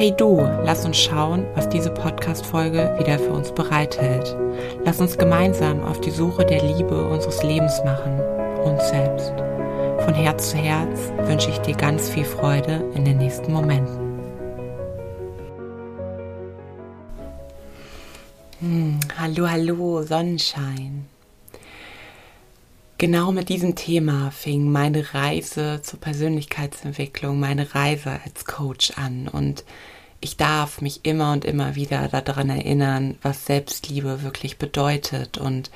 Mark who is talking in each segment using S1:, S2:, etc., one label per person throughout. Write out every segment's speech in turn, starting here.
S1: Hey du, lass uns schauen, was diese Podcast-Folge wieder für uns bereithält. Lass uns gemeinsam auf die Suche der Liebe unseres Lebens machen, uns selbst. Von Herz zu Herz wünsche ich dir ganz viel Freude in den nächsten Momenten. Hm, hallo, hallo, Sonnenschein. Genau mit diesem Thema fing meine Reise zur Persönlichkeitsentwicklung, meine Reise als Coach an. Und ich darf mich immer und immer wieder daran erinnern, was Selbstliebe wirklich bedeutet und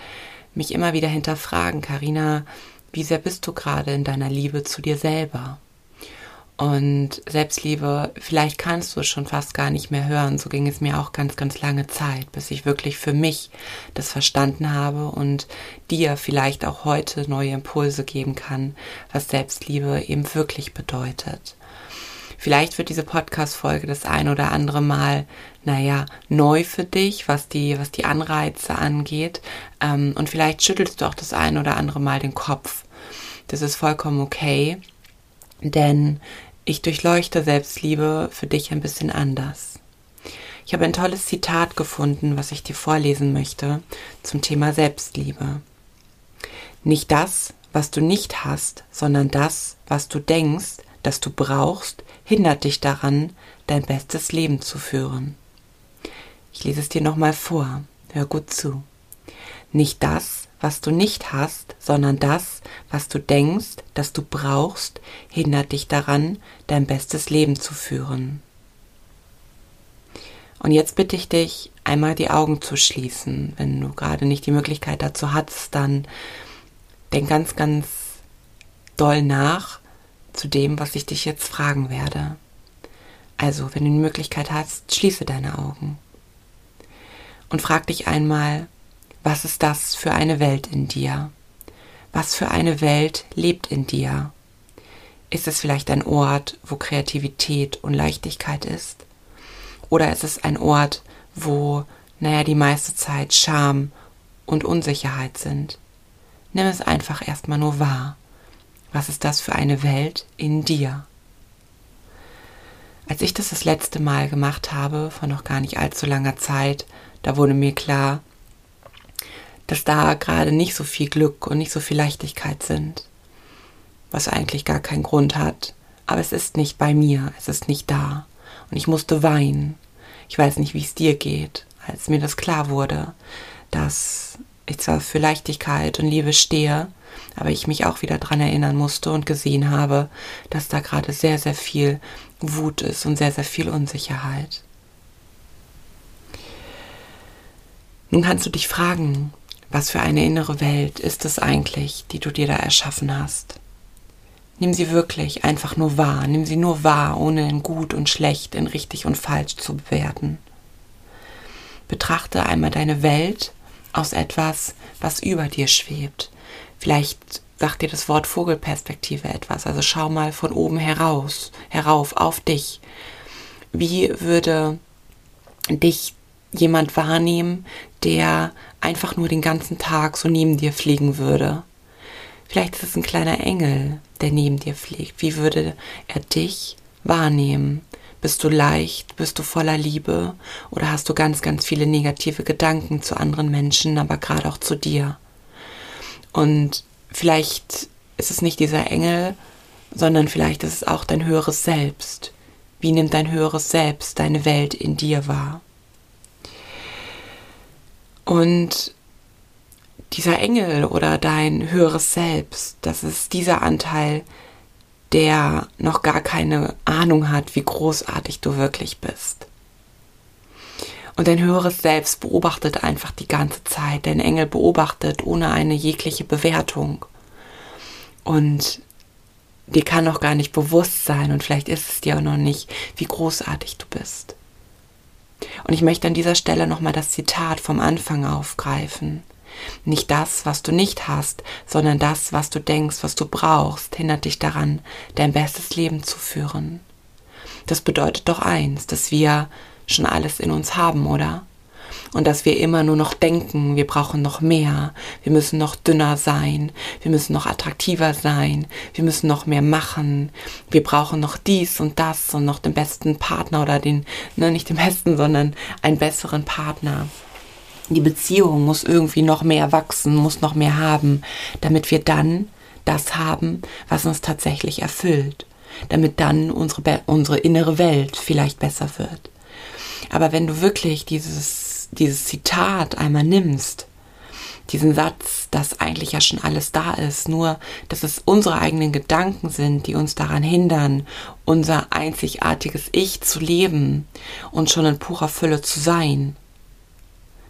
S1: mich immer wieder hinterfragen, Karina, wie sehr bist du gerade in deiner Liebe zu dir selber? Und Selbstliebe, vielleicht kannst du es schon fast gar nicht mehr hören. So ging es mir auch ganz, ganz lange Zeit, bis ich wirklich für mich das verstanden habe und dir vielleicht auch heute neue Impulse geben kann, was Selbstliebe eben wirklich bedeutet. Vielleicht wird diese Podcast-Folge das ein oder andere Mal, naja, neu für dich, was die, was die Anreize angeht. Ähm, und vielleicht schüttelst du auch das ein oder andere Mal den Kopf. Das ist vollkommen okay, denn ich durchleuchte Selbstliebe für dich ein bisschen anders. Ich habe ein tolles Zitat gefunden, was ich dir vorlesen möchte zum Thema Selbstliebe. Nicht das, was du nicht hast, sondern das, was du denkst, das du brauchst, hindert dich daran, dein bestes Leben zu führen. Ich lese es dir nochmal vor. Hör gut zu. Nicht das, was du nicht hast, sondern das, was du denkst, das du brauchst, hindert dich daran, dein bestes Leben zu führen. Und jetzt bitte ich dich, einmal die Augen zu schließen. Wenn du gerade nicht die Möglichkeit dazu hast, dann denk ganz, ganz doll nach zu dem, was ich dich jetzt fragen werde. Also, wenn du die Möglichkeit hast, schließe deine Augen und frag dich einmal, was ist das für eine Welt in dir? Was für eine Welt lebt in dir? Ist es vielleicht ein Ort, wo Kreativität und Leichtigkeit ist? Oder ist es ein Ort, wo, naja, die meiste Zeit Scham und Unsicherheit sind? Nimm es einfach erstmal nur wahr. Was ist das für eine Welt in dir? Als ich das das letzte Mal gemacht habe, vor noch gar nicht allzu langer Zeit, da wurde mir klar, dass da gerade nicht so viel Glück und nicht so viel Leichtigkeit sind. Was eigentlich gar keinen Grund hat. Aber es ist nicht bei mir, es ist nicht da. Und ich musste weinen. Ich weiß nicht, wie es dir geht, als mir das klar wurde, dass ich zwar für Leichtigkeit und Liebe stehe, aber ich mich auch wieder daran erinnern musste und gesehen habe, dass da gerade sehr, sehr viel Wut ist und sehr, sehr viel Unsicherheit. Nun kannst du dich fragen, was für eine innere Welt ist es eigentlich, die du dir da erschaffen hast? Nimm sie wirklich einfach nur wahr, nimm sie nur wahr, ohne in gut und schlecht, in richtig und falsch zu bewerten. Betrachte einmal deine Welt aus etwas, was über dir schwebt. Vielleicht sagt dir das Wort Vogelperspektive etwas, also schau mal von oben heraus, herauf auf dich. Wie würde dich jemand wahrnehmen, der einfach nur den ganzen Tag so neben dir fliegen würde. Vielleicht ist es ein kleiner Engel, der neben dir fliegt. Wie würde er dich wahrnehmen? Bist du leicht? Bist du voller Liebe? Oder hast du ganz, ganz viele negative Gedanken zu anderen Menschen, aber gerade auch zu dir? Und vielleicht ist es nicht dieser Engel, sondern vielleicht ist es auch dein höheres Selbst. Wie nimmt dein höheres Selbst deine Welt in dir wahr? Und dieser Engel oder dein höheres Selbst, das ist dieser Anteil, der noch gar keine Ahnung hat, wie großartig du wirklich bist. Und dein höheres Selbst beobachtet einfach die ganze Zeit. Dein Engel beobachtet ohne eine jegliche Bewertung. Und dir kann noch gar nicht bewusst sein und vielleicht ist es dir auch noch nicht, wie großartig du bist. Und ich möchte an dieser Stelle nochmal das Zitat vom Anfang aufgreifen. Nicht das, was du nicht hast, sondern das, was du denkst, was du brauchst, hindert dich daran, dein bestes Leben zu führen. Das bedeutet doch eins, dass wir schon alles in uns haben, oder? Und dass wir immer nur noch denken, wir brauchen noch mehr, wir müssen noch dünner sein, wir müssen noch attraktiver sein, wir müssen noch mehr machen, wir brauchen noch dies und das und noch den besten Partner oder den, ne, nicht den besten, sondern einen besseren Partner. Die Beziehung muss irgendwie noch mehr wachsen, muss noch mehr haben, damit wir dann das haben, was uns tatsächlich erfüllt, damit dann unsere, unsere innere Welt vielleicht besser wird. Aber wenn du wirklich dieses, dieses Zitat einmal nimmst, diesen Satz, dass eigentlich ja schon alles da ist, nur dass es unsere eigenen Gedanken sind, die uns daran hindern, unser einzigartiges Ich zu leben und schon in purer Fülle zu sein,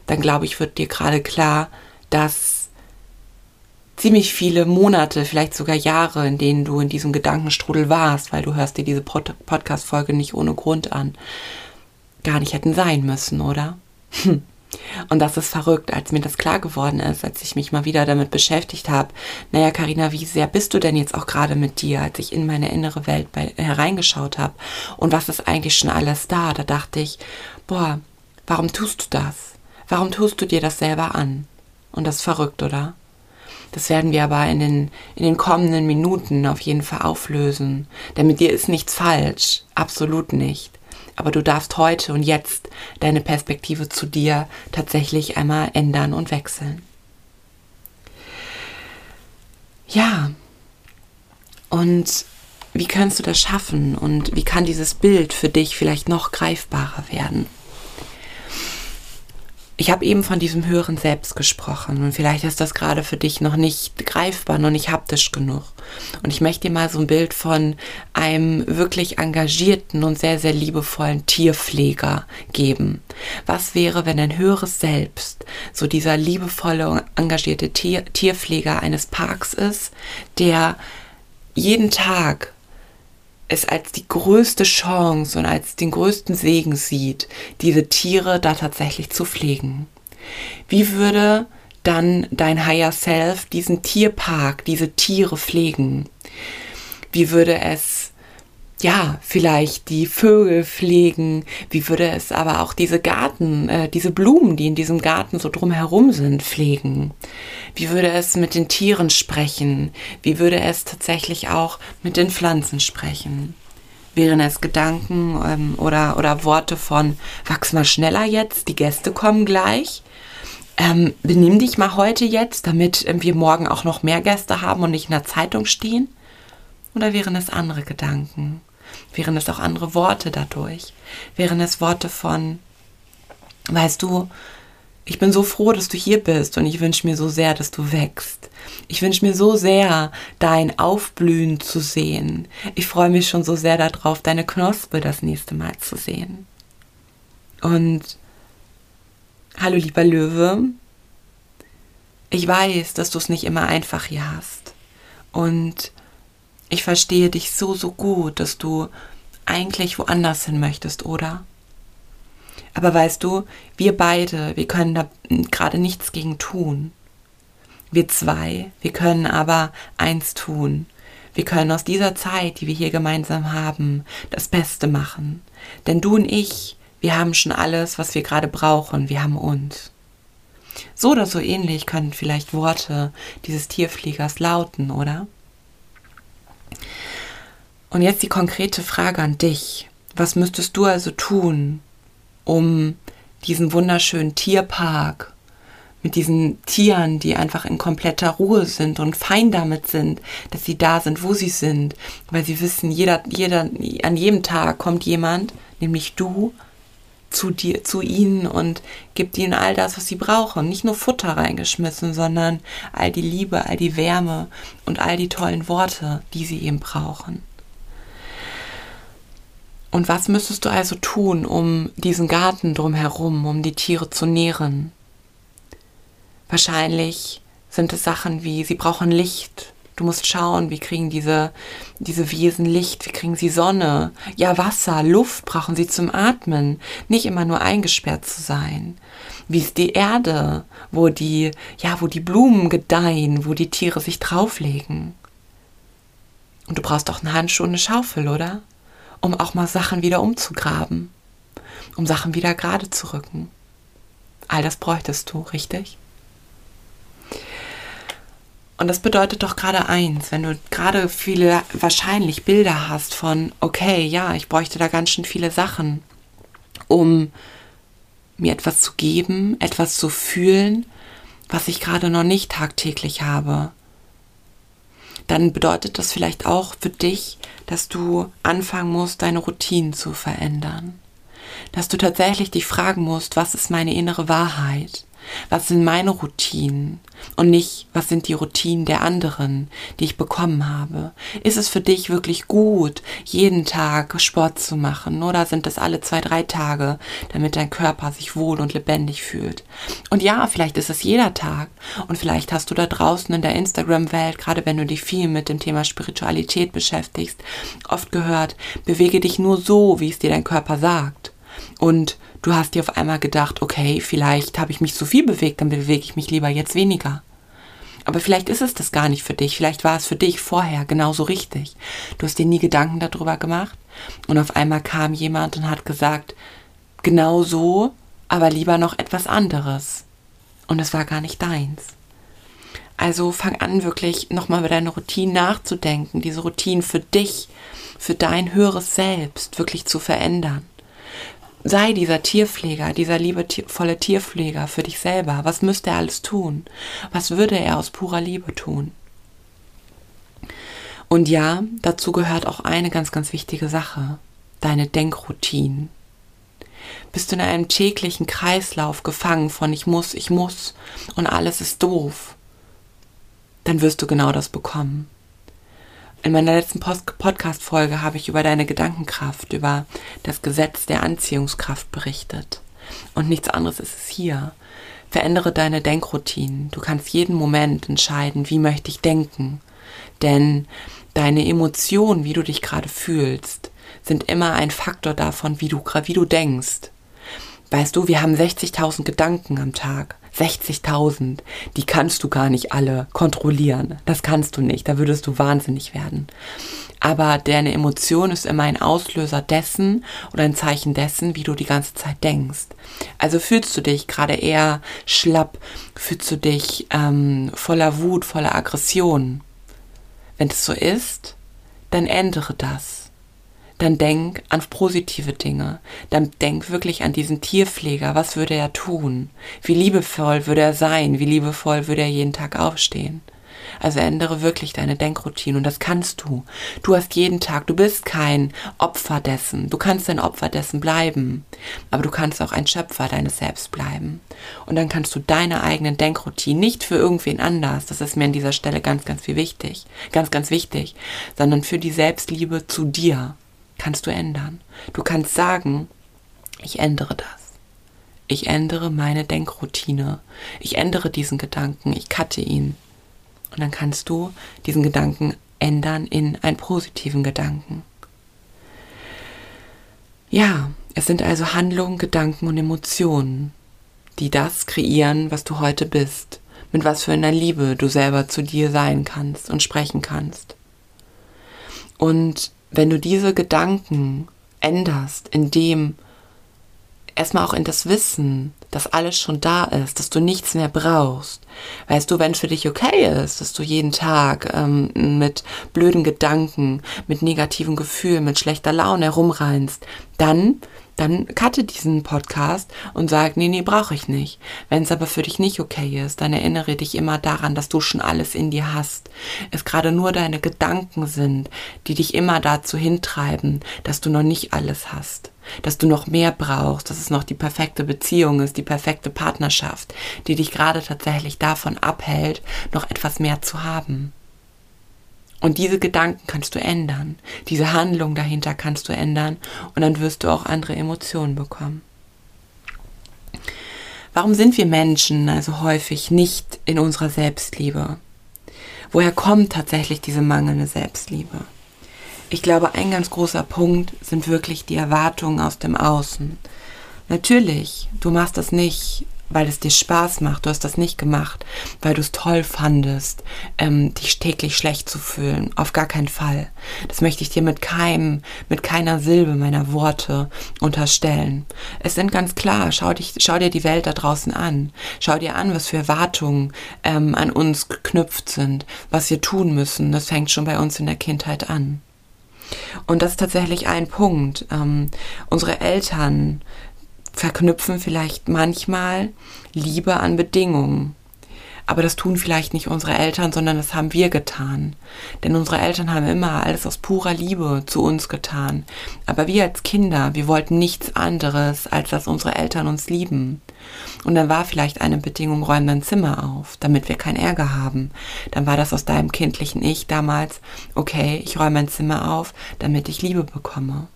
S1: dann glaube ich, wird dir gerade klar, dass ziemlich viele Monate, vielleicht sogar Jahre, in denen du in diesem Gedankenstrudel warst, weil du hörst dir diese Pod Podcast-Folge nicht ohne Grund an, gar nicht hätten sein müssen, oder? Hm. Und das ist verrückt, als mir das klar geworden ist, als ich mich mal wieder damit beschäftigt habe. Naja, Karina, wie sehr bist du denn jetzt auch gerade mit dir, als ich in meine innere Welt bei, hereingeschaut habe? Und was ist eigentlich schon alles da? Da dachte ich, boah, warum tust du das? Warum tust du dir das selber an? Und das ist verrückt, oder? Das werden wir aber in den, in den kommenden Minuten auf jeden Fall auflösen. Denn mit dir ist nichts falsch. Absolut nicht. Aber du darfst heute und jetzt deine Perspektive zu dir tatsächlich einmal ändern und wechseln. Ja. Und wie kannst du das schaffen und wie kann dieses Bild für dich vielleicht noch greifbarer werden? Ich habe eben von diesem höheren Selbst gesprochen und vielleicht ist das gerade für dich noch nicht greifbar, noch nicht haptisch genug. Und ich möchte dir mal so ein Bild von einem wirklich engagierten und sehr, sehr liebevollen Tierpfleger geben. Was wäre, wenn ein höheres Selbst so dieser liebevolle und engagierte Tier Tierpfleger eines Parks ist, der jeden Tag es als die größte Chance und als den größten Segen sieht, diese Tiere da tatsächlich zu pflegen. Wie würde dann dein Higher Self diesen Tierpark, diese Tiere pflegen? Wie würde es ja, vielleicht die Vögel pflegen, wie würde es aber auch diese Garten, äh, diese Blumen, die in diesem Garten so drumherum sind, pflegen? Wie würde es mit den Tieren sprechen? Wie würde es tatsächlich auch mit den Pflanzen sprechen? Wären es Gedanken ähm, oder, oder Worte von, wachs mal schneller jetzt, die Gäste kommen gleich? Ähm, benimm dich mal heute jetzt, damit ähm, wir morgen auch noch mehr Gäste haben und nicht in der Zeitung stehen? Oder wären es andere Gedanken? Wären es auch andere Worte dadurch? Wären es Worte von, weißt du, ich bin so froh, dass du hier bist und ich wünsche mir so sehr, dass du wächst. Ich wünsche mir so sehr, dein Aufblühen zu sehen. Ich freue mich schon so sehr darauf, deine Knospe das nächste Mal zu sehen. Und hallo lieber Löwe, ich weiß, dass du es nicht immer einfach hier hast. Und ich verstehe dich so, so gut, dass du eigentlich woanders hin möchtest, oder? Aber weißt du, wir beide, wir können da gerade nichts gegen tun. Wir zwei, wir können aber eins tun. Wir können aus dieser Zeit, die wir hier gemeinsam haben, das Beste machen. Denn du und ich, wir haben schon alles, was wir gerade brauchen. Wir haben uns. So oder so ähnlich können vielleicht Worte dieses Tierfliegers lauten, oder? Und jetzt die konkrete Frage an dich. Was müsstest du also tun, um diesen wunderschönen Tierpark mit diesen Tieren, die einfach in kompletter Ruhe sind und fein damit sind, dass sie da sind, wo sie sind, weil sie wissen, jeder, jeder, an jedem Tag kommt jemand, nämlich du, zu dir, zu ihnen und gibt ihnen all das, was sie brauchen. Nicht nur Futter reingeschmissen, sondern all die Liebe, all die Wärme und all die tollen Worte, die sie eben brauchen. Und was müsstest du also tun, um diesen Garten drumherum, um die Tiere zu nähren? Wahrscheinlich sind es Sachen wie, sie brauchen Licht, Du musst schauen, wie kriegen diese, diese Wesen Licht, wie kriegen sie Sonne, ja Wasser, Luft brauchen sie zum Atmen, nicht immer nur eingesperrt zu sein. Wie ist die Erde, wo die, ja, wo die Blumen gedeihen, wo die Tiere sich drauflegen. Und du brauchst auch einen Handschuh und eine Schaufel, oder? Um auch mal Sachen wieder umzugraben, um Sachen wieder gerade zu rücken. All das bräuchtest du, richtig? Und das bedeutet doch gerade eins, wenn du gerade viele wahrscheinlich Bilder hast von, okay, ja, ich bräuchte da ganz schön viele Sachen, um mir etwas zu geben, etwas zu fühlen, was ich gerade noch nicht tagtäglich habe. Dann bedeutet das vielleicht auch für dich, dass du anfangen musst, deine Routinen zu verändern. Dass du tatsächlich dich fragen musst, was ist meine innere Wahrheit? Was sind meine Routinen und nicht, was sind die Routinen der anderen, die ich bekommen habe? Ist es für dich wirklich gut, jeden Tag Sport zu machen oder sind es alle zwei, drei Tage, damit dein Körper sich wohl und lebendig fühlt? Und ja, vielleicht ist es jeder Tag und vielleicht hast du da draußen in der Instagram-Welt, gerade wenn du dich viel mit dem Thema Spiritualität beschäftigst, oft gehört, bewege dich nur so, wie es dir dein Körper sagt. Und Du hast dir auf einmal gedacht, okay, vielleicht habe ich mich zu viel bewegt, dann bewege ich mich lieber jetzt weniger. Aber vielleicht ist es das gar nicht für dich. Vielleicht war es für dich vorher genauso richtig. Du hast dir nie Gedanken darüber gemacht. Und auf einmal kam jemand und hat gesagt, genau so, aber lieber noch etwas anderes. Und es war gar nicht deins. Also fang an, wirklich nochmal über deine Routine nachzudenken, diese Routine für dich, für dein höheres Selbst wirklich zu verändern sei dieser Tierpfleger, dieser liebevolle Tierpfleger für dich selber. Was müsste er alles tun? Was würde er aus purer Liebe tun? Und ja, dazu gehört auch eine ganz, ganz wichtige Sache, deine Denkroutinen. Bist du in einem täglichen Kreislauf gefangen von ich muss, ich muss und alles ist doof, dann wirst du genau das bekommen. In meiner letzten Podcast-Folge habe ich über deine Gedankenkraft, über das Gesetz der Anziehungskraft berichtet. Und nichts anderes ist es hier. Verändere deine Denkroutinen. Du kannst jeden Moment entscheiden, wie möchte ich denken. Denn deine Emotionen, wie du dich gerade fühlst, sind immer ein Faktor davon, wie du, wie du denkst. Weißt du, wir haben 60.000 Gedanken am Tag. 60.000, die kannst du gar nicht alle kontrollieren. Das kannst du nicht, da würdest du wahnsinnig werden. Aber deine Emotion ist immer ein Auslöser dessen oder ein Zeichen dessen, wie du die ganze Zeit denkst. Also fühlst du dich gerade eher schlapp, fühlst du dich ähm, voller Wut, voller Aggression. Wenn es so ist, dann ändere das dann denk an positive Dinge. Dann denk wirklich an diesen Tierpfleger. Was würde er tun? Wie liebevoll würde er sein? Wie liebevoll würde er jeden Tag aufstehen? Also ändere wirklich deine Denkroutine und das kannst du. Du hast jeden Tag, du bist kein Opfer dessen. Du kannst ein Opfer dessen bleiben, aber du kannst auch ein Schöpfer deines Selbst bleiben. Und dann kannst du deine eigenen Denkroutinen nicht für irgendwen anders, das ist mir an dieser Stelle ganz, ganz viel wichtig, ganz, ganz wichtig, sondern für die Selbstliebe zu dir kannst du ändern. Du kannst sagen, ich ändere das. Ich ändere meine Denkroutine. Ich ändere diesen Gedanken. Ich cutte ihn. Und dann kannst du diesen Gedanken ändern in einen positiven Gedanken. Ja, es sind also Handlungen, Gedanken und Emotionen, die das kreieren, was du heute bist, mit was für einer Liebe du selber zu dir sein kannst und sprechen kannst. Und wenn du diese Gedanken änderst, indem erstmal auch in das Wissen, dass alles schon da ist, dass du nichts mehr brauchst. Weißt du, wenn es für dich okay ist, dass du jeden Tag ähm, mit blöden Gedanken, mit negativen Gefühlen, mit schlechter Laune herumreinst, dann dann cutte diesen Podcast und sag, nee, nee, brauche ich nicht. Wenn es aber für dich nicht okay ist, dann erinnere dich immer daran, dass du schon alles in dir hast. Es gerade nur deine Gedanken sind, die dich immer dazu hintreiben, dass du noch nicht alles hast. Dass du noch mehr brauchst, dass es noch die perfekte Beziehung ist, die perfekte Partnerschaft, die dich gerade tatsächlich davon abhält, noch etwas mehr zu haben. Und diese Gedanken kannst du ändern. Diese Handlung dahinter kannst du ändern und dann wirst du auch andere Emotionen bekommen. Warum sind wir Menschen also häufig nicht in unserer Selbstliebe? Woher kommt tatsächlich diese mangelnde Selbstliebe? Ich glaube, ein ganz großer Punkt sind wirklich die Erwartungen aus dem Außen. Natürlich, du machst das nicht, weil es dir Spaß macht. Du hast das nicht gemacht, weil du es toll fandest, ähm, dich täglich schlecht zu fühlen. Auf gar keinen Fall. Das möchte ich dir mit keinem, mit keiner Silbe meiner Worte unterstellen. Es sind ganz klar, schau, dich, schau dir die Welt da draußen an. Schau dir an, was für Erwartungen ähm, an uns geknüpft sind, was wir tun müssen. Das fängt schon bei uns in der Kindheit an. Und das ist tatsächlich ein Punkt. Ähm, unsere Eltern verknüpfen vielleicht manchmal Liebe an Bedingungen. Aber das tun vielleicht nicht unsere Eltern, sondern das haben wir getan. Denn unsere Eltern haben immer alles aus purer Liebe zu uns getan. Aber wir als Kinder, wir wollten nichts anderes, als dass unsere Eltern uns lieben. Und dann war vielleicht eine Bedingung, räum dein Zimmer auf, damit wir keinen Ärger haben. Dann war das aus deinem kindlichen Ich damals, okay, ich räume mein Zimmer auf, damit ich Liebe bekomme.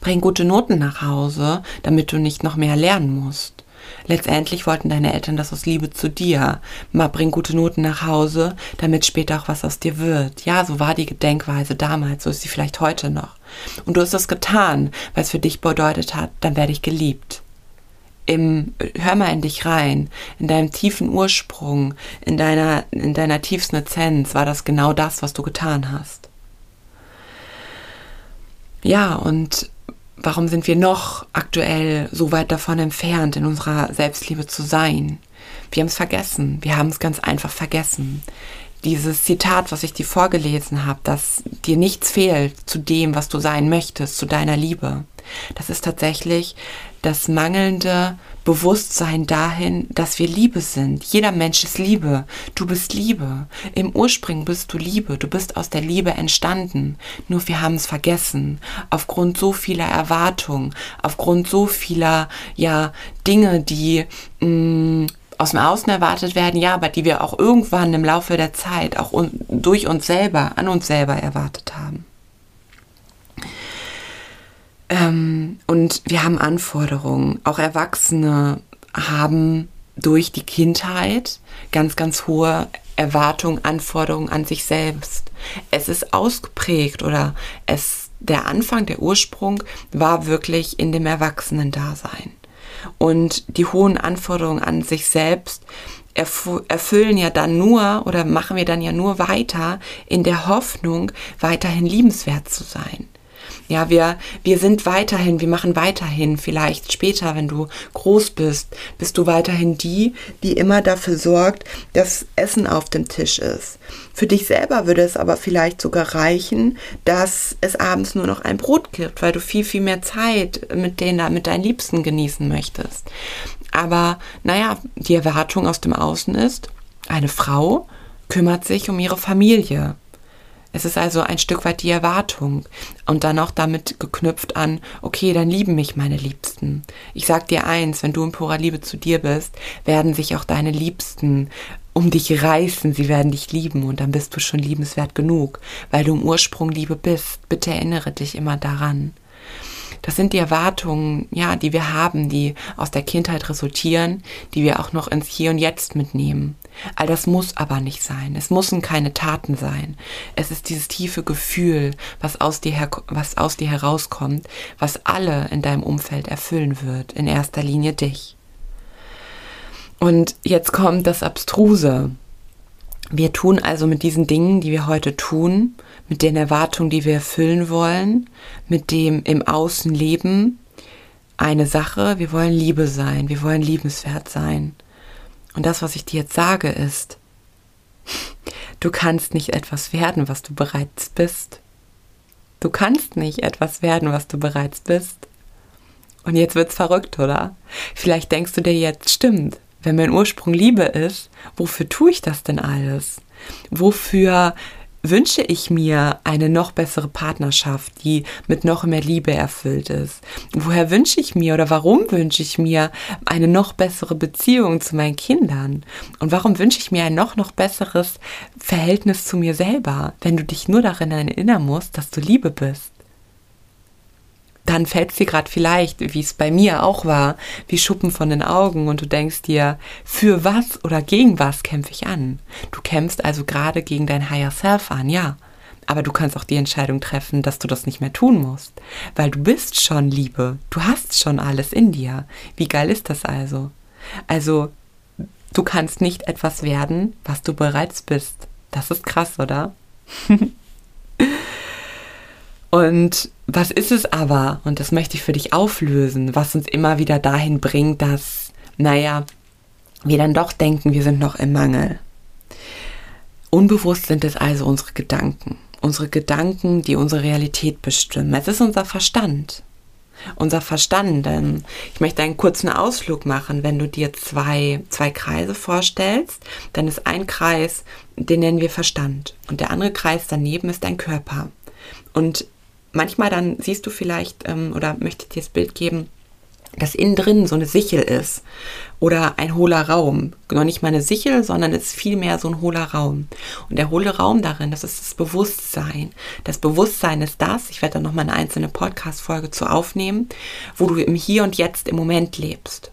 S1: Bring gute Noten nach Hause, damit du nicht noch mehr lernen musst. Letztendlich wollten deine Eltern das aus Liebe zu dir. Mal bring gute Noten nach Hause, damit später auch was aus dir wird. Ja, so war die Gedenkweise damals, so ist sie vielleicht heute noch. Und du hast das getan, weil es für dich bedeutet hat, dann werde ich geliebt. Im, hör mal in dich rein, in deinem tiefen Ursprung, in deiner, in deiner tiefsten Essenz war das genau das, was du getan hast. Ja, und warum sind wir noch aktuell so weit davon entfernt, in unserer Selbstliebe zu sein? Wir haben es vergessen. Wir haben es ganz einfach vergessen. Dieses Zitat, was ich dir vorgelesen habe, dass dir nichts fehlt zu dem, was du sein möchtest, zu deiner Liebe. Das ist tatsächlich das mangelnde Bewusstsein dahin, dass wir Liebe sind. Jeder Mensch ist Liebe. Du bist Liebe. Im Ursprung bist du Liebe. Du bist aus der Liebe entstanden. Nur wir haben es vergessen. Aufgrund so vieler Erwartungen, aufgrund so vieler, ja, Dinge, die, mh, mm, aus dem Außen erwartet werden, ja, aber die wir auch irgendwann im Laufe der Zeit auch un durch uns selber, an uns selber erwartet haben. Ähm, und wir haben Anforderungen. Auch Erwachsene haben durch die Kindheit ganz, ganz hohe Erwartungen, Anforderungen an sich selbst. Es ist ausgeprägt oder es, der Anfang, der Ursprung war wirklich in dem Erwachsenen-Dasein. Und die hohen Anforderungen an sich selbst erfüllen ja dann nur oder machen wir dann ja nur weiter in der Hoffnung, weiterhin liebenswert zu sein. Ja, wir, wir sind weiterhin, wir machen weiterhin, vielleicht später, wenn du groß bist, bist du weiterhin die, die immer dafür sorgt, dass Essen auf dem Tisch ist. Für dich selber würde es aber vielleicht sogar reichen, dass es abends nur noch ein Brot gibt, weil du viel, viel mehr Zeit mit denen, mit deinen Liebsten genießen möchtest. Aber naja, die Erwartung aus dem Außen ist, eine Frau kümmert sich um ihre Familie. Es ist also ein Stück weit die Erwartung und dann auch damit geknüpft an, okay, dann lieben mich meine Liebsten. Ich sag dir eins, wenn du in purer Liebe zu dir bist, werden sich auch deine Liebsten um dich reißen, sie werden dich lieben und dann bist du schon liebenswert genug, weil du im Ursprung Liebe bist. Bitte erinnere dich immer daran. Das sind die Erwartungen, ja, die wir haben, die aus der Kindheit resultieren, die wir auch noch ins Hier und Jetzt mitnehmen. All das muss aber nicht sein. Es müssen keine Taten sein. Es ist dieses tiefe Gefühl, was aus dir, her was aus dir herauskommt, was alle in deinem Umfeld erfüllen wird, in erster Linie dich. Und jetzt kommt das Abstruse. Wir tun also mit diesen Dingen, die wir heute tun, mit den Erwartungen, die wir erfüllen wollen, mit dem im Außen leben, eine Sache, wir wollen Liebe sein, wir wollen liebenswert sein. Und das, was ich dir jetzt sage, ist, du kannst nicht etwas werden, was du bereits bist. Du kannst nicht etwas werden, was du bereits bist. Und jetzt wird's verrückt, oder? Vielleicht denkst du dir jetzt, stimmt, wenn mein Ursprung Liebe ist, wofür tue ich das denn alles? Wofür wünsche ich mir eine noch bessere Partnerschaft, die mit noch mehr Liebe erfüllt ist? Woher wünsche ich mir oder warum wünsche ich mir eine noch bessere Beziehung zu meinen Kindern? Und warum wünsche ich mir ein noch, noch besseres Verhältnis zu mir selber, wenn du dich nur daran erinnern musst, dass du Liebe bist? Dann fällt dir gerade vielleicht, wie es bei mir auch war, wie Schuppen von den Augen und du denkst dir, für was oder gegen was kämpfe ich an? Du kämpfst also gerade gegen dein Higher Self an, ja. Aber du kannst auch die Entscheidung treffen, dass du das nicht mehr tun musst. Weil du bist schon Liebe. Du hast schon alles in dir. Wie geil ist das also? Also, du kannst nicht etwas werden, was du bereits bist. Das ist krass, oder? Und was ist es aber, und das möchte ich für dich auflösen, was uns immer wieder dahin bringt, dass, naja, wir dann doch denken, wir sind noch im Mangel. Unbewusst sind es also unsere Gedanken. Unsere Gedanken, die unsere Realität bestimmen. Es ist unser Verstand. Unser Verstand. Denn ich möchte einen kurzen Ausflug machen. Wenn du dir zwei, zwei Kreise vorstellst, dann ist ein Kreis, den nennen wir Verstand. Und der andere Kreis daneben ist dein Körper. Und manchmal dann siehst du vielleicht ähm, oder möchte dir das Bild geben, dass innen drin so eine Sichel ist oder ein hohler Raum. Noch nicht mal eine Sichel, sondern es ist vielmehr so ein hohler Raum. Und der hohle Raum darin, das ist das Bewusstsein. Das Bewusstsein ist das, ich werde da nochmal eine einzelne Podcast-Folge zu aufnehmen, wo du im Hier und Jetzt im Moment lebst.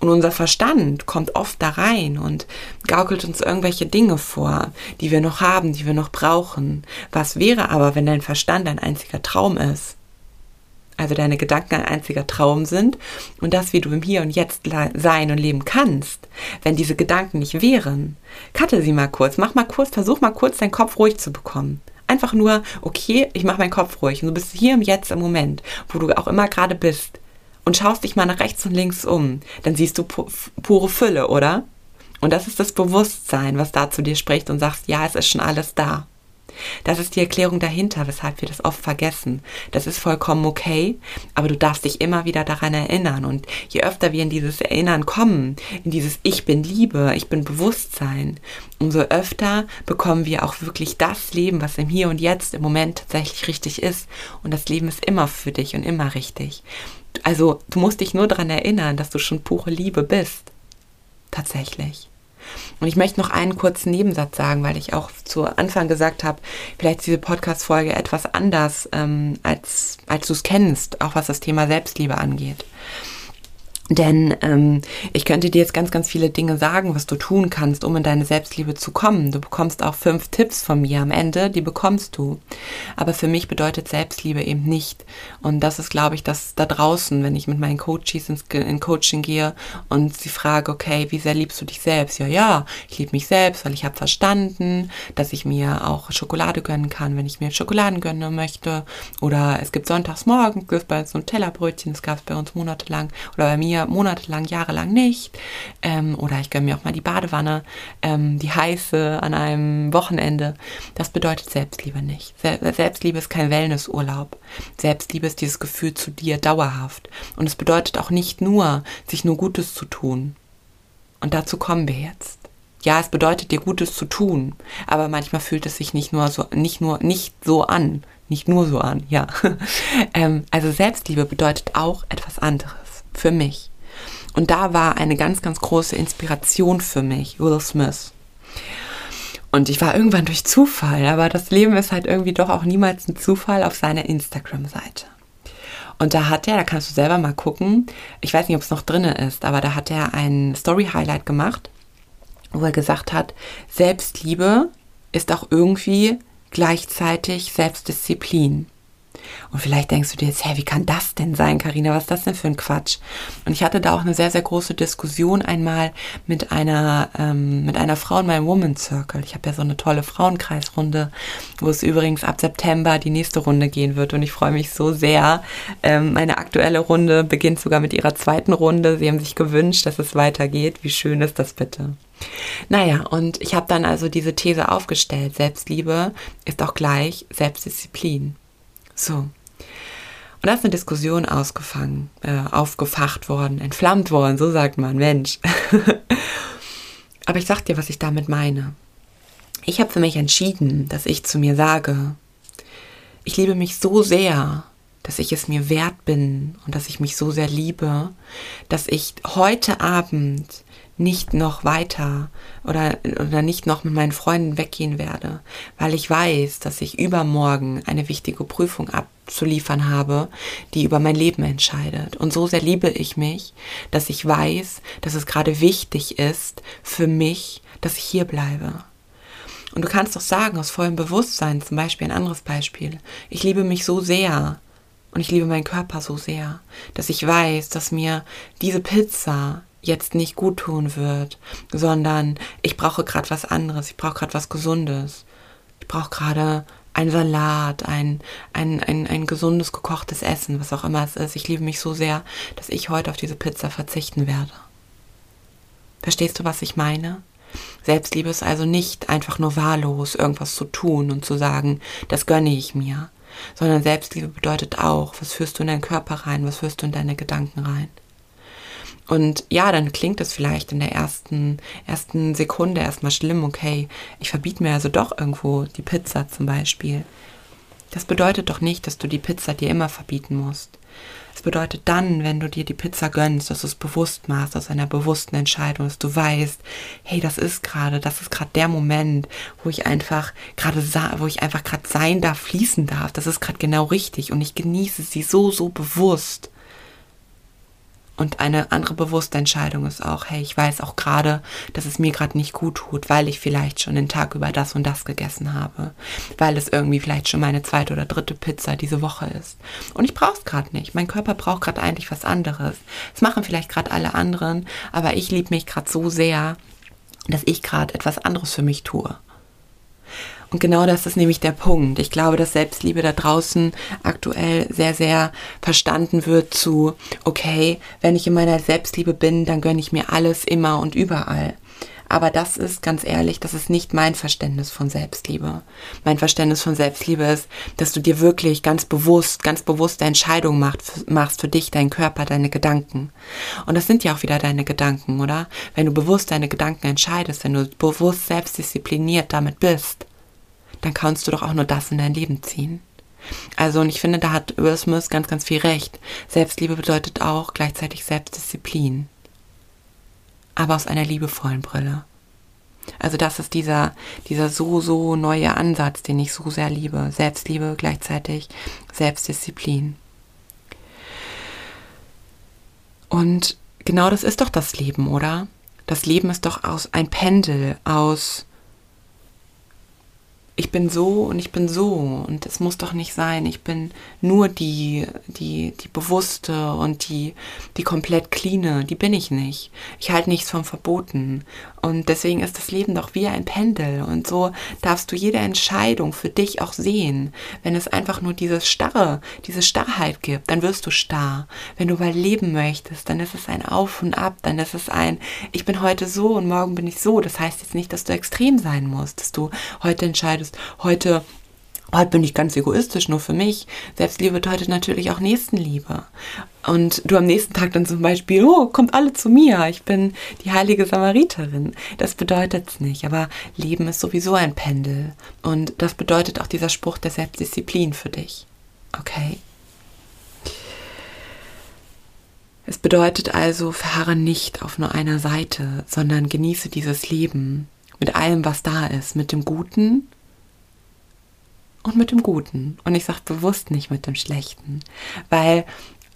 S1: Und unser Verstand kommt oft da rein und gaukelt uns irgendwelche Dinge vor, die wir noch haben, die wir noch brauchen. Was wäre aber, wenn dein Verstand ein einziger Traum ist? Also deine Gedanken ein einziger Traum sind und das, wie du im Hier und Jetzt sein und leben kannst, wenn diese Gedanken nicht wären. Cutte sie mal kurz, mach mal kurz, versuch mal kurz deinen Kopf ruhig zu bekommen. Einfach nur, okay, ich mach meinen Kopf ruhig und du bist hier im Jetzt im Moment, wo du auch immer gerade bist und schaust dich mal nach rechts und links um, dann siehst du pu pure Fülle, oder? Und das ist das Bewusstsein, was da zu dir spricht und sagst, ja, es ist schon alles da. Das ist die Erklärung dahinter, weshalb wir das oft vergessen. Das ist vollkommen okay, aber du darfst dich immer wieder daran erinnern. Und je öfter wir in dieses Erinnern kommen, in dieses Ich bin Liebe, ich bin Bewusstsein, umso öfter bekommen wir auch wirklich das Leben, was im Hier und Jetzt im Moment tatsächlich richtig ist. Und das Leben ist immer für dich und immer richtig. Also du musst dich nur daran erinnern, dass du schon pure Liebe bist. Tatsächlich. Und ich möchte noch einen kurzen Nebensatz sagen, weil ich auch zu Anfang gesagt habe, vielleicht ist diese Podcast-Folge etwas anders, ähm, als, als du es kennst, auch was das Thema Selbstliebe angeht. Denn ähm, ich könnte dir jetzt ganz, ganz viele Dinge sagen, was du tun kannst, um in deine Selbstliebe zu kommen. Du bekommst auch fünf Tipps von mir am Ende, die bekommst du. Aber für mich bedeutet Selbstliebe eben nicht. Und das ist, glaube ich, das da draußen, wenn ich mit meinen Coaches ins in Coaching gehe und sie frage, okay, wie sehr liebst du dich selbst? Ja, ja, ich liebe mich selbst, weil ich habe verstanden, dass ich mir auch Schokolade gönnen kann, wenn ich mir Schokoladen gönnen möchte. Oder es gibt sonntags morgens, gibt bei uns so ein Tellerbrötchen, das gab es bei uns monatelang. Oder bei mir mir monatelang, jahrelang nicht. Ähm, oder ich gönne mir auch mal die Badewanne, ähm, die heiße an einem Wochenende. Das bedeutet Selbstliebe nicht. Selbstliebe ist kein Wellnessurlaub. Selbstliebe ist dieses Gefühl zu dir dauerhaft. Und es bedeutet auch nicht nur, sich nur Gutes zu tun. Und dazu kommen wir jetzt. Ja, es bedeutet dir Gutes zu tun, aber manchmal fühlt es sich nicht nur so, nicht nur, nicht so an, nicht nur so an, ja. ähm, also Selbstliebe bedeutet auch etwas anderes für mich. Und da war eine ganz, ganz große Inspiration für mich, Will Smith. Und ich war irgendwann durch Zufall, aber das Leben ist halt irgendwie doch auch niemals ein Zufall auf seiner Instagram-Seite. Und da hat er, da kannst du selber mal gucken, ich weiß nicht, ob es noch drin ist, aber da hat er ein Story-Highlight gemacht, wo er gesagt hat, Selbstliebe ist auch irgendwie gleichzeitig Selbstdisziplin. Und vielleicht denkst du dir jetzt, hä, wie kann das denn sein, Karina? Was ist das denn für ein Quatsch? Und ich hatte da auch eine sehr, sehr große Diskussion einmal mit einer, ähm, mit einer Frau in meinem Woman Circle. Ich habe ja so eine tolle Frauenkreisrunde, wo es übrigens ab September die nächste Runde gehen wird. Und ich freue mich so sehr. Ähm, meine aktuelle Runde beginnt sogar mit ihrer zweiten Runde. Sie haben sich gewünscht, dass es weitergeht. Wie schön ist das bitte? Naja, und ich habe dann also diese These aufgestellt. Selbstliebe ist auch gleich Selbstdisziplin. So. Und da ist eine Diskussion ausgefangen, äh, aufgefacht worden, entflammt worden, so sagt man, Mensch. Aber ich sag dir, was ich damit meine. Ich habe für mich entschieden, dass ich zu mir sage, ich liebe mich so sehr, dass ich es mir wert bin und dass ich mich so sehr liebe, dass ich heute Abend nicht noch weiter oder, oder nicht noch mit meinen Freunden weggehen werde, weil ich weiß, dass ich übermorgen eine wichtige Prüfung abzuliefern habe, die über mein Leben entscheidet. Und so sehr liebe ich mich, dass ich weiß, dass es gerade wichtig ist für mich, dass ich hier bleibe. Und du kannst doch sagen, aus vollem Bewusstsein, zum Beispiel ein anderes Beispiel, ich liebe mich so sehr und ich liebe meinen Körper so sehr, dass ich weiß, dass mir diese Pizza jetzt nicht gut tun wird, sondern ich brauche gerade was anderes, ich brauche gerade was Gesundes. Ich brauche gerade ein Salat, ein, ein, ein, ein gesundes gekochtes Essen, was auch immer es ist. Ich liebe mich so sehr, dass ich heute auf diese Pizza verzichten werde. Verstehst du, was ich meine? Selbstliebe ist also nicht einfach nur wahllos irgendwas zu tun und zu sagen, das gönne ich mir, sondern Selbstliebe bedeutet auch, was führst du in deinen Körper rein, was führst du in deine Gedanken rein. Und ja, dann klingt es vielleicht in der ersten, ersten Sekunde erstmal schlimm, okay, ich verbiete mir also doch irgendwo die Pizza zum Beispiel. Das bedeutet doch nicht, dass du die Pizza dir immer verbieten musst. Es bedeutet dann, wenn du dir die Pizza gönnst, dass du es bewusst machst, aus einer bewussten Entscheidung, dass du weißt, hey, das ist gerade, das ist gerade der Moment, wo ich einfach gerade, wo ich einfach gerade sein darf, fließen darf. Das ist gerade genau richtig und ich genieße sie so, so bewusst. Und eine andere bewusste Entscheidung ist auch, hey, ich weiß auch gerade, dass es mir gerade nicht gut tut, weil ich vielleicht schon den Tag über das und das gegessen habe, weil es irgendwie vielleicht schon meine zweite oder dritte Pizza diese Woche ist. Und ich brauche es gerade nicht. Mein Körper braucht gerade eigentlich was anderes. Das machen vielleicht gerade alle anderen, aber ich liebe mich gerade so sehr, dass ich gerade etwas anderes für mich tue. Und genau das ist nämlich der Punkt. Ich glaube, dass Selbstliebe da draußen aktuell sehr, sehr verstanden wird zu, okay, wenn ich in meiner Selbstliebe bin, dann gönne ich mir alles immer und überall. Aber das ist ganz ehrlich, das ist nicht mein Verständnis von Selbstliebe. Mein Verständnis von Selbstliebe ist, dass du dir wirklich ganz bewusst, ganz bewusste Entscheidungen machst, machst für dich, deinen Körper, deine Gedanken. Und das sind ja auch wieder deine Gedanken, oder? Wenn du bewusst deine Gedanken entscheidest, wenn du bewusst selbstdiszipliniert damit bist, dann kannst du doch auch nur das in dein Leben ziehen. Also, und ich finde, da hat Will Smith ganz, ganz viel recht. Selbstliebe bedeutet auch gleichzeitig Selbstdisziplin. Aber aus einer liebevollen Brille. Also das ist dieser, dieser so, so neue Ansatz, den ich so sehr liebe. Selbstliebe gleichzeitig Selbstdisziplin. Und genau das ist doch das Leben, oder? Das Leben ist doch aus ein Pendel aus ich bin so und ich bin so und es muss doch nicht sein, ich bin nur die, die, die bewusste und die, die komplett cleane, die bin ich nicht. Ich halte nichts vom Verboten und deswegen ist das Leben doch wie ein Pendel und so darfst du jede Entscheidung für dich auch sehen. Wenn es einfach nur dieses Starre, diese Starrheit gibt, dann wirst du starr. Wenn du mal leben möchtest, dann ist es ein Auf und Ab, dann ist es ein, ich bin heute so und morgen bin ich so. Das heißt jetzt nicht, dass du extrem sein musst, dass du heute entscheidest. Heute Heute bin ich ganz egoistisch, nur für mich. Selbstliebe bedeutet natürlich auch Nächstenliebe. Und du am nächsten Tag dann zum Beispiel, oh, kommt alle zu mir, ich bin die heilige Samariterin. Das bedeutet es nicht, aber Leben ist sowieso ein Pendel. Und das bedeutet auch dieser Spruch der Selbstdisziplin für dich. Okay? Es bedeutet also, verharre nicht auf nur einer Seite, sondern genieße dieses Leben mit allem, was da ist, mit dem Guten und mit dem Guten. Und ich sage bewusst nicht mit dem Schlechten, weil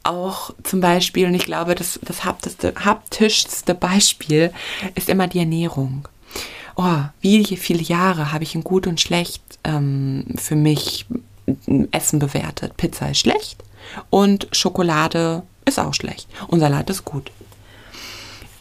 S1: auch zum Beispiel, und ich glaube, das, das haptischste Beispiel ist immer die Ernährung. Oh, wie viele Jahre habe ich in gut und schlecht ähm, für mich Essen bewertet. Pizza ist schlecht und Schokolade ist auch schlecht und Salat ist gut.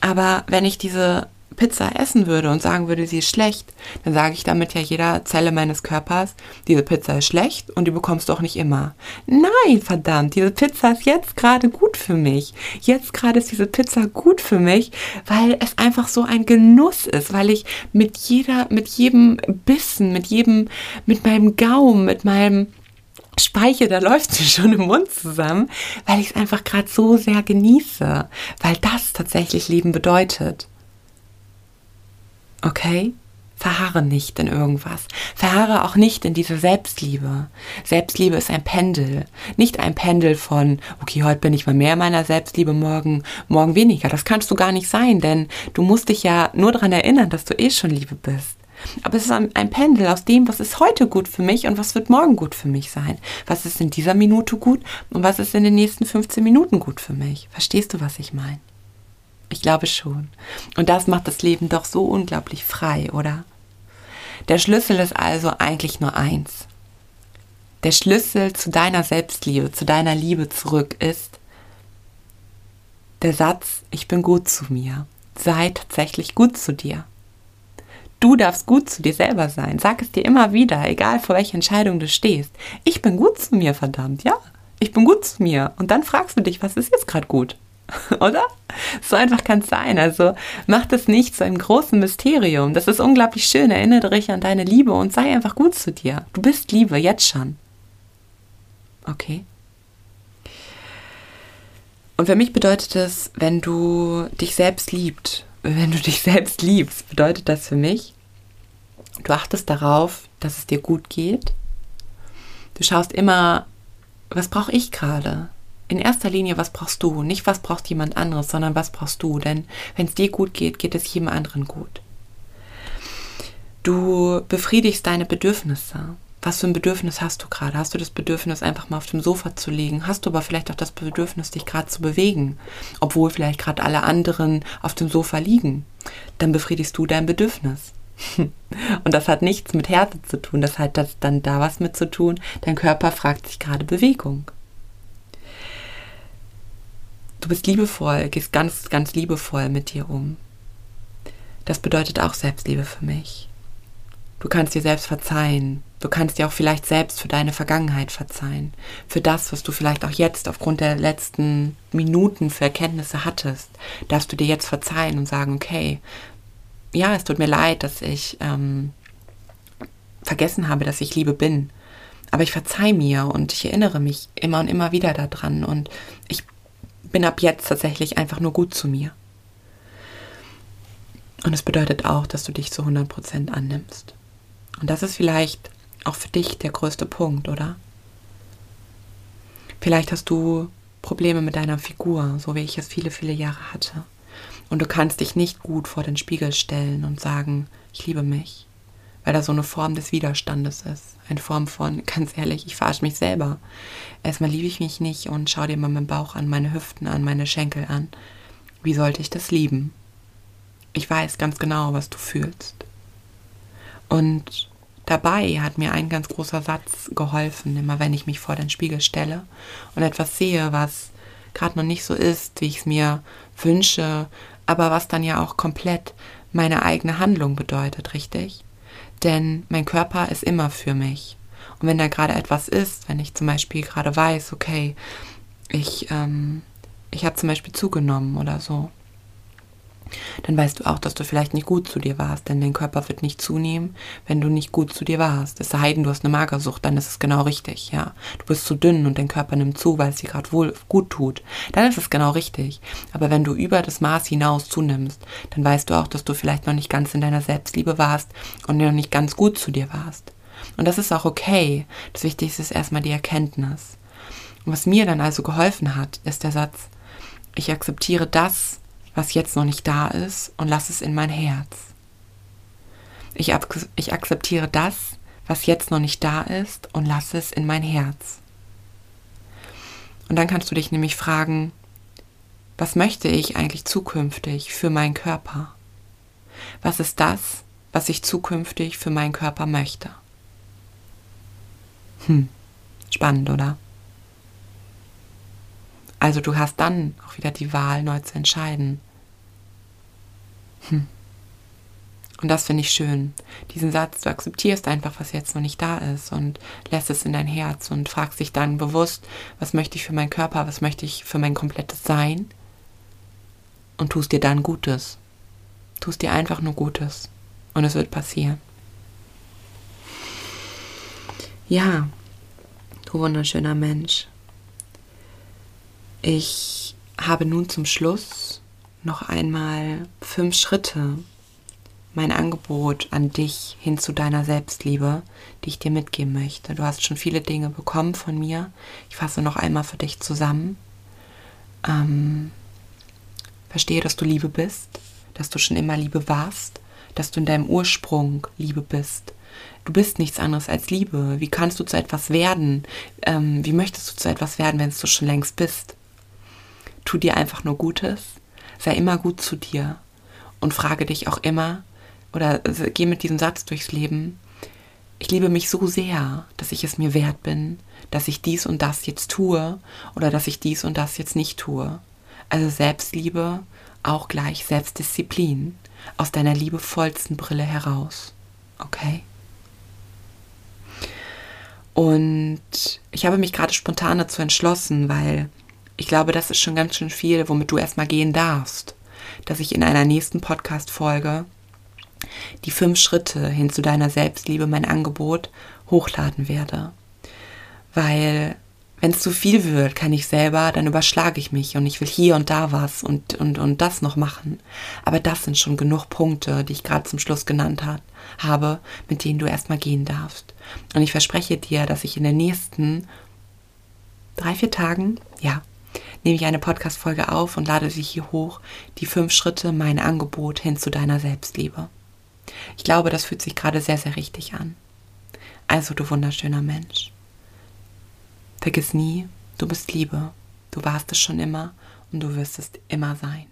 S1: Aber wenn ich diese Pizza essen würde und sagen würde, sie ist schlecht, dann sage ich damit ja jeder Zelle meines Körpers, diese Pizza ist schlecht und die bekommst du auch nicht immer. Nein, verdammt, diese Pizza ist jetzt gerade gut für mich. Jetzt gerade ist diese Pizza gut für mich, weil es einfach so ein Genuss ist, weil ich mit jeder, mit jedem Bissen, mit jedem, mit meinem Gaumen, mit meinem Speiche, da läuft sie schon im Mund zusammen, weil ich es einfach gerade so sehr genieße, weil das tatsächlich Leben bedeutet. Okay? Verharre nicht in irgendwas. Verharre auch nicht in diese Selbstliebe. Selbstliebe ist ein Pendel. Nicht ein Pendel von, okay, heute bin ich mal mehr meiner Selbstliebe, morgen, morgen weniger. Das kannst du gar nicht sein, denn du musst dich ja nur daran erinnern, dass du eh schon Liebe bist. Aber es ist ein, Pendel aus dem, was ist heute gut für mich und was wird morgen gut für mich sein. Was ist in dieser Minute gut und was ist in den nächsten 15 Minuten gut für mich. Verstehst du, was ich meine? Ich glaube schon. Und das macht das Leben doch so unglaublich frei, oder? Der Schlüssel ist also eigentlich nur eins. Der Schlüssel zu deiner Selbstliebe, zu deiner Liebe zurück ist der Satz, ich bin gut zu mir. Sei tatsächlich gut zu dir. Du darfst gut zu dir selber sein. Sag es dir immer wieder, egal vor welcher Entscheidung du stehst. Ich bin gut zu mir, verdammt, ja. Ich bin gut zu mir. Und dann fragst du dich, was ist jetzt gerade gut? Oder? So einfach kann es sein. Also mach das nicht zu einem großen Mysterium. Das ist unglaublich schön. Erinnere dich an deine Liebe und sei einfach gut zu dir. Du bist Liebe, jetzt schon. Okay. Und für mich bedeutet das, wenn du dich selbst liebst, wenn du dich selbst liebst, bedeutet das für mich, du achtest darauf, dass es dir gut geht. Du schaust immer, was brauche ich gerade? In erster Linie, was brauchst du? Nicht, was braucht jemand anderes, sondern was brauchst du? Denn wenn es dir gut geht, geht es jedem anderen gut. Du befriedigst deine Bedürfnisse. Was für ein Bedürfnis hast du gerade? Hast du das Bedürfnis, einfach mal auf dem Sofa zu liegen? Hast du aber vielleicht auch das Bedürfnis, dich gerade zu bewegen, obwohl vielleicht gerade alle anderen auf dem Sofa liegen? Dann befriedigst du dein Bedürfnis. Und das hat nichts mit Härte zu tun, das hat das dann da was mit zu tun. Dein Körper fragt sich gerade Bewegung. Du bist liebevoll, gehst ganz, ganz liebevoll mit dir um. Das bedeutet auch Selbstliebe für mich. Du kannst dir selbst verzeihen. Du kannst dir auch vielleicht selbst für deine Vergangenheit verzeihen. Für das, was du vielleicht auch jetzt aufgrund der letzten Minuten für Erkenntnisse hattest, darfst du dir jetzt verzeihen und sagen, okay, ja, es tut mir leid, dass ich ähm, vergessen habe, dass ich Liebe bin. Aber ich verzeih mir und ich erinnere mich immer und immer wieder daran und ich bin ab jetzt tatsächlich einfach nur gut zu mir. Und es bedeutet auch, dass du dich zu 100% annimmst. Und das ist vielleicht auch für dich der größte Punkt, oder? Vielleicht hast du Probleme mit deiner Figur, so wie ich es viele, viele Jahre hatte. Und du kannst dich nicht gut vor den Spiegel stellen und sagen, ich liebe mich weil da so eine Form des Widerstandes ist. Eine Form von, ganz ehrlich, ich verarsche mich selber. Erstmal liebe ich mich nicht und schau dir mal meinen Bauch an, meine Hüften an, meine Schenkel an. Wie sollte ich das lieben? Ich weiß ganz genau, was du fühlst. Und dabei hat mir ein ganz großer Satz geholfen, immer wenn ich mich vor den Spiegel stelle und etwas sehe, was gerade noch nicht so ist, wie ich es mir wünsche, aber was dann ja auch komplett meine eigene Handlung bedeutet, richtig? Denn mein Körper ist immer für mich. Und wenn da gerade etwas ist, wenn ich zum Beispiel gerade weiß, okay, ich, ähm, ich habe zum Beispiel zugenommen oder so, dann weißt du auch, dass du vielleicht nicht gut zu dir warst, denn dein Körper wird nicht zunehmen, wenn du nicht gut zu dir warst. Es sei denn, du hast eine Magersucht, dann ist es genau richtig, ja. Du bist zu dünn und dein Körper nimmt zu, weil es dir gerade wohl gut tut, dann ist es genau richtig. Aber wenn du über das Maß hinaus zunimmst, dann weißt du auch, dass du vielleicht noch nicht ganz in deiner Selbstliebe warst und noch nicht ganz gut zu dir warst. Und das ist auch okay. Das Wichtigste ist erstmal die Erkenntnis. Und was mir dann also geholfen hat, ist der Satz, ich akzeptiere das, was jetzt noch nicht da ist, und lass es in mein Herz. Ich, ich akzeptiere das, was jetzt noch nicht da ist, und lass es in mein Herz. Und dann kannst du dich nämlich fragen, was möchte ich eigentlich zukünftig für meinen Körper? Was ist das, was ich zukünftig für meinen Körper möchte? Hm, spannend, oder? Also du hast dann auch wieder die Wahl, neu zu entscheiden. Hm. Und das finde ich schön. Diesen Satz, du akzeptierst einfach, was jetzt noch nicht da ist und lässt es in dein Herz und fragst dich dann bewusst, was möchte ich für meinen Körper, was möchte ich für mein komplettes Sein und tust dir dann Gutes. Tust dir einfach nur Gutes und es wird passieren. Ja, du wunderschöner Mensch. Ich habe nun zum Schluss noch einmal fünf Schritte, mein Angebot an dich hin zu deiner Selbstliebe, die ich dir mitgeben möchte. Du hast schon viele Dinge bekommen von mir. Ich fasse noch einmal für dich zusammen. Ähm, verstehe, dass du Liebe bist, dass du schon immer Liebe warst, dass du in deinem Ursprung Liebe bist. Du bist nichts anderes als Liebe. Wie kannst du zu etwas werden? Ähm, wie möchtest du zu etwas werden, wenn es du schon längst bist? Tu dir einfach nur Gutes, sei immer gut zu dir und frage dich auch immer, oder geh mit diesem Satz durchs Leben. Ich liebe mich so sehr, dass ich es mir wert bin, dass ich dies und das jetzt tue oder dass ich dies und das jetzt nicht tue. Also Selbstliebe auch gleich Selbstdisziplin aus deiner liebevollsten Brille heraus. Okay? Und ich habe mich gerade spontan dazu entschlossen, weil ich glaube, das ist schon ganz schön viel, womit du erstmal gehen darfst, dass ich in einer nächsten Podcast-Folge die fünf Schritte hin zu deiner Selbstliebe, mein Angebot, hochladen werde. Weil wenn es zu viel wird, kann ich selber, dann überschlage ich mich und ich will hier und da was und, und, und das noch machen. Aber das sind schon genug Punkte, die ich gerade zum Schluss genannt hat, habe, mit denen du erstmal gehen darfst. Und ich verspreche dir, dass ich in den nächsten drei, vier Tagen, ja, nehme ich eine Podcast-Folge auf und lade sie hier hoch, die fünf Schritte, mein Angebot hin zu deiner Selbstliebe. Ich glaube, das fühlt sich gerade sehr, sehr richtig an. Also, du wunderschöner Mensch. Vergiss nie, du bist Liebe, du warst es schon immer und du wirst es immer sein.